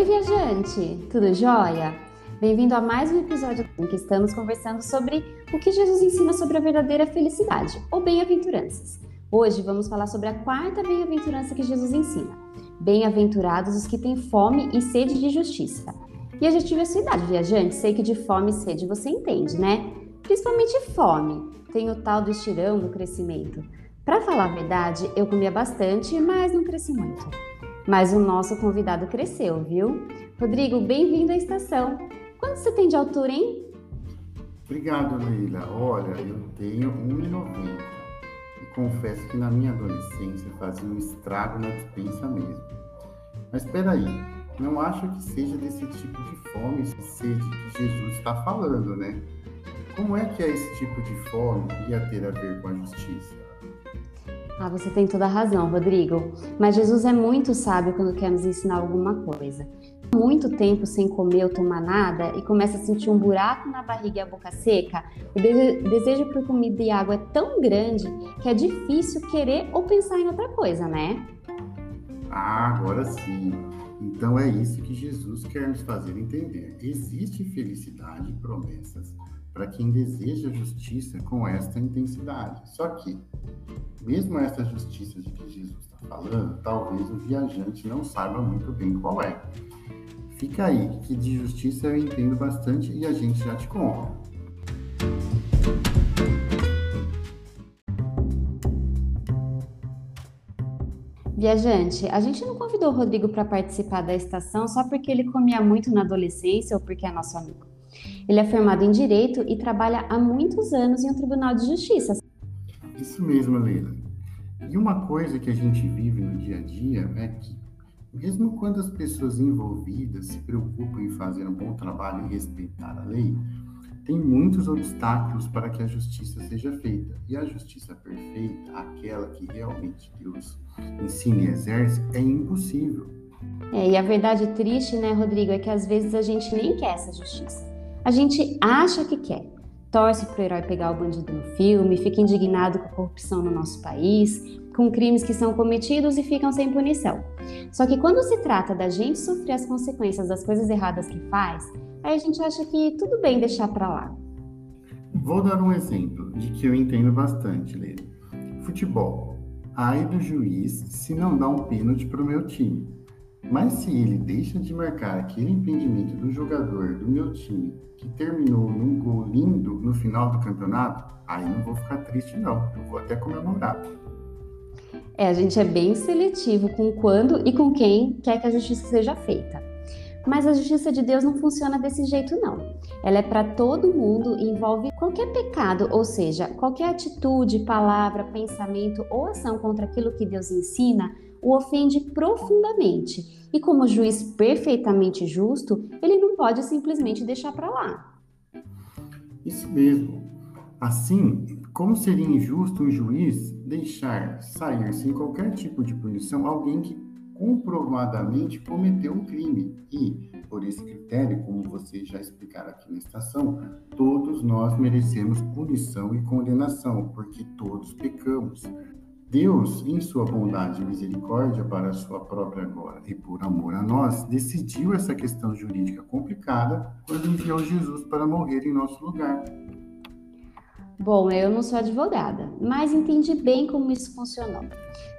Oi, viajante! Tudo jóia? Bem-vindo a mais um episódio em que estamos conversando sobre o que Jesus ensina sobre a verdadeira felicidade, ou bem-aventuranças. Hoje vamos falar sobre a quarta bem-aventurança que Jesus ensina. Bem-aventurados os que têm fome e sede de justiça. E eu já tive a sua idade, viajante, sei que de fome e sede você entende, né? Principalmente fome. Tem o tal do estirão do crescimento. Para falar a verdade, eu comia bastante, mas não cresci muito. Mas o nosso convidado cresceu, viu? Rodrigo, bem-vindo à estação. Quanto você tem de altura, hein? Obrigado, Leila. Olha, eu tenho 1,90 e confesso que na minha adolescência fazia um estrago na dispensa mesmo. Mas espera aí, não acho que seja desse tipo de fome e sede que Jesus está falando, né? Como é que é esse tipo de fome ia ter a ver com a justiça? Ah, você tem toda a razão, Rodrigo. Mas Jesus é muito sábio quando quer nos ensinar alguma coisa. Muito tempo sem comer ou tomar nada e começa a sentir um buraco na barriga e a boca seca, o desejo por comida e água é tão grande que é difícil querer ou pensar em outra coisa, né? Ah, agora sim. Então é isso que Jesus quer nos fazer entender. Existe felicidade e promessas para quem deseja justiça com esta intensidade. Só que mesmo essa justiça de que Jesus está falando, talvez o viajante não saiba muito bem qual é. Fica aí, que de justiça eu entendo bastante e a gente já te conta. Viajante, a gente não convidou o Rodrigo para participar da estação só porque ele comia muito na adolescência ou porque é nosso amigo. Ele é formado em Direito e trabalha há muitos anos em um tribunal de justiça, isso mesmo, Leila. E uma coisa que a gente vive no dia a dia é que, mesmo quando as pessoas envolvidas se preocupam em fazer um bom trabalho e respeitar a lei, tem muitos obstáculos para que a justiça seja feita. E a justiça perfeita, aquela que realmente Deus ensina e exerce, é impossível. É, e a verdade triste, né, Rodrigo, é que às vezes a gente nem quer essa justiça. A gente acha que quer, torce para o herói pegar o bandido no filme, fica indignado com a corrupção no nosso país, com crimes que são cometidos e ficam sem punição. Só que quando se trata da gente sofrer as consequências das coisas erradas que faz, aí a gente acha que tudo bem deixar para lá. Vou dar um exemplo de que eu entendo bastante, Leila. Futebol. Ai do juiz se não dá um pênalti para o meu time. Mas se ele deixa de marcar aquele impedimento do jogador do meu time que terminou num gol lindo no final do campeonato, aí não vou ficar triste não, eu vou até comemorar. É, a gente é bem seletivo com quando e com quem quer que a justiça seja feita. Mas a justiça de Deus não funciona desse jeito, não. Ela é para todo mundo e envolve qualquer pecado, ou seja, qualquer atitude, palavra, pensamento ou ação contra aquilo que Deus ensina, o ofende profundamente. E como juiz perfeitamente justo, ele não pode simplesmente deixar para lá. Isso mesmo. Assim, como seria injusto um juiz deixar sair sem qualquer tipo de punição alguém que comprovadamente cometeu um crime. E, por esse critério, como vocês já explicaram aqui na estação, todos nós merecemos punição e condenação, porque todos pecamos. Deus, em sua bondade e misericórdia para a sua própria glória e por amor a nós, decidiu essa questão jurídica complicada quando enviou Jesus para morrer em nosso lugar. Bom, eu não sou advogada, mas entendi bem como isso funcionou.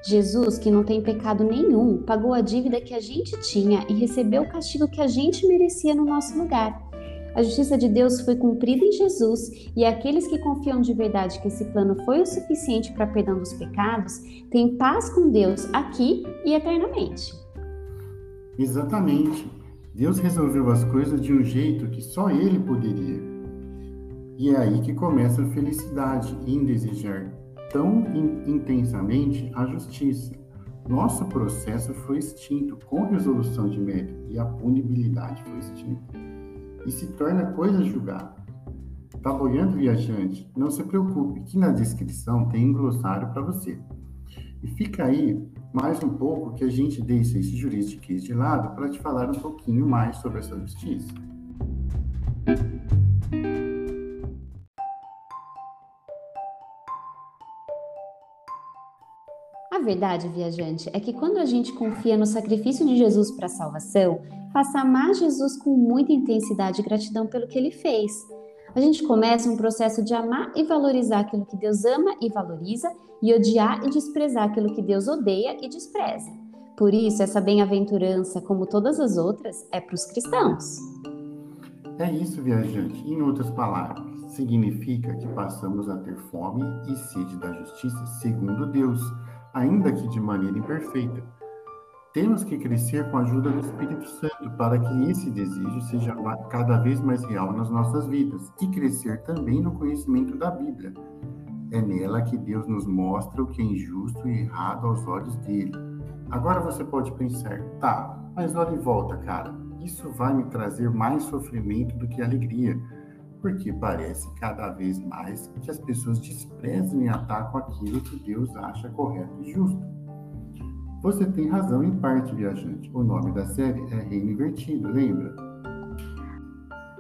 Jesus, que não tem pecado nenhum, pagou a dívida que a gente tinha e recebeu o castigo que a gente merecia no nosso lugar. A justiça de Deus foi cumprida em Jesus e aqueles que confiam de verdade que esse plano foi o suficiente para perdão dos pecados têm paz com Deus aqui e eternamente. Exatamente. Deus resolveu as coisas de um jeito que só Ele poderia. E é aí que começa a felicidade em desejar tão in intensamente a justiça. Nosso processo foi extinto com resolução de mérito e a punibilidade foi extinta. E se torna coisa julgada. Tá boiando, viajante? Não se preocupe, que na descrição tem um glossário para você. E fica aí mais um pouco que a gente deixa esse juridiquês de lado para te falar um pouquinho mais sobre essa justiça. Verdade, viajante, é que quando a gente confia no sacrifício de Jesus para a salvação, passa a amar Jesus com muita intensidade e gratidão pelo que ele fez. A gente começa um processo de amar e valorizar aquilo que Deus ama e valoriza, e odiar e desprezar aquilo que Deus odeia e despreza. Por isso, essa bem-aventurança, como todas as outras, é para os cristãos. É isso, viajante. Em outras palavras, significa que passamos a ter fome e sede da justiça segundo Deus ainda que de maneira imperfeita. Temos que crescer com a ajuda do Espírito Santo para que esse desejo seja cada vez mais real nas nossas vidas e crescer também no conhecimento da Bíblia. É nela que Deus nos mostra o que é injusto e errado aos olhos dele. Agora você pode pensar, tá, mas olha em volta, cara, isso vai me trazer mais sofrimento do que alegria porque parece cada vez mais que as pessoas desprezam e atacam aquilo que Deus acha correto e justo. Você tem razão em parte, viajante. O nome da série é Reino Invertido, lembra?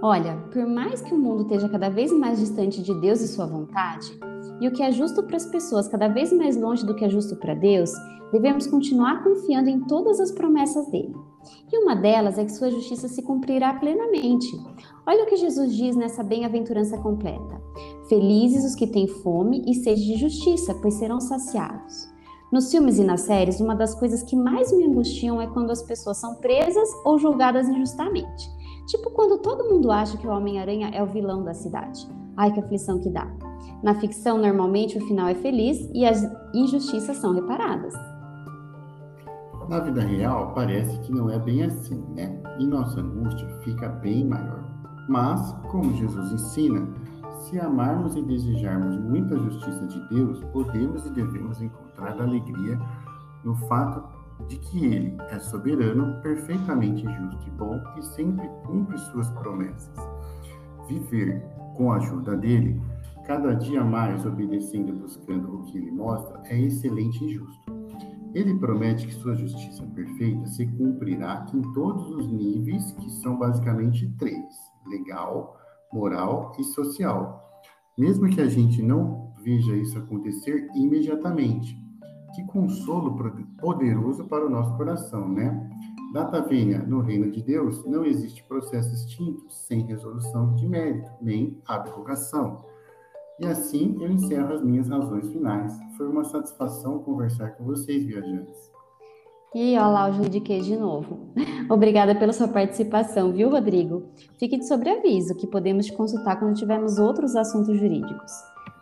Olha, por mais que o mundo esteja cada vez mais distante de Deus e sua vontade, e o que é justo para as pessoas cada vez mais longe do que é justo para Deus, devemos continuar confiando em todas as promessas dele. E uma delas é que sua justiça se cumprirá plenamente. Olha o que Jesus diz nessa bem-aventurança completa: Felizes os que têm fome e sede de justiça, pois serão saciados. Nos filmes e nas séries, uma das coisas que mais me angustiam é quando as pessoas são presas ou julgadas injustamente. Tipo quando todo mundo acha que o Homem-Aranha é o vilão da cidade. Ai, que aflição que dá. Na ficção, normalmente o final é feliz e as injustiças são reparadas. Na vida real, parece que não é bem assim, né? E nossa angústia fica bem maior. Mas, como Jesus ensina, se amarmos e desejarmos muita justiça de Deus, podemos e devemos encontrar alegria no fato de que Ele é soberano, perfeitamente justo e bom e sempre cumpre suas promessas. Viver com a ajuda dele, cada dia mais obedecendo e buscando o que ele mostra, é excelente e justo. Ele promete que sua justiça perfeita se cumprirá em todos os níveis, que são basicamente três: legal, moral e social. Mesmo que a gente não veja isso acontecer imediatamente. Que consolo poderoso para o nosso coração, né? Data venha, no reino de Deus não existe processo extinto sem resolução de mérito, nem abrogação. E assim eu encerro as minhas razões finais. Foi uma satisfação conversar com vocês, viajantes. E olha lá o juridiquês de novo. Obrigada pela sua participação, viu, Rodrigo? Fique de sobreaviso que podemos te consultar quando tivermos outros assuntos jurídicos.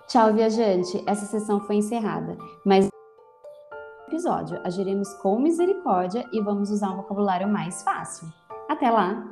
Tchau, viajante. Essa sessão foi encerrada, mas episódio agiremos com misericórdia e vamos usar um vocabulário mais fácil. Até lá!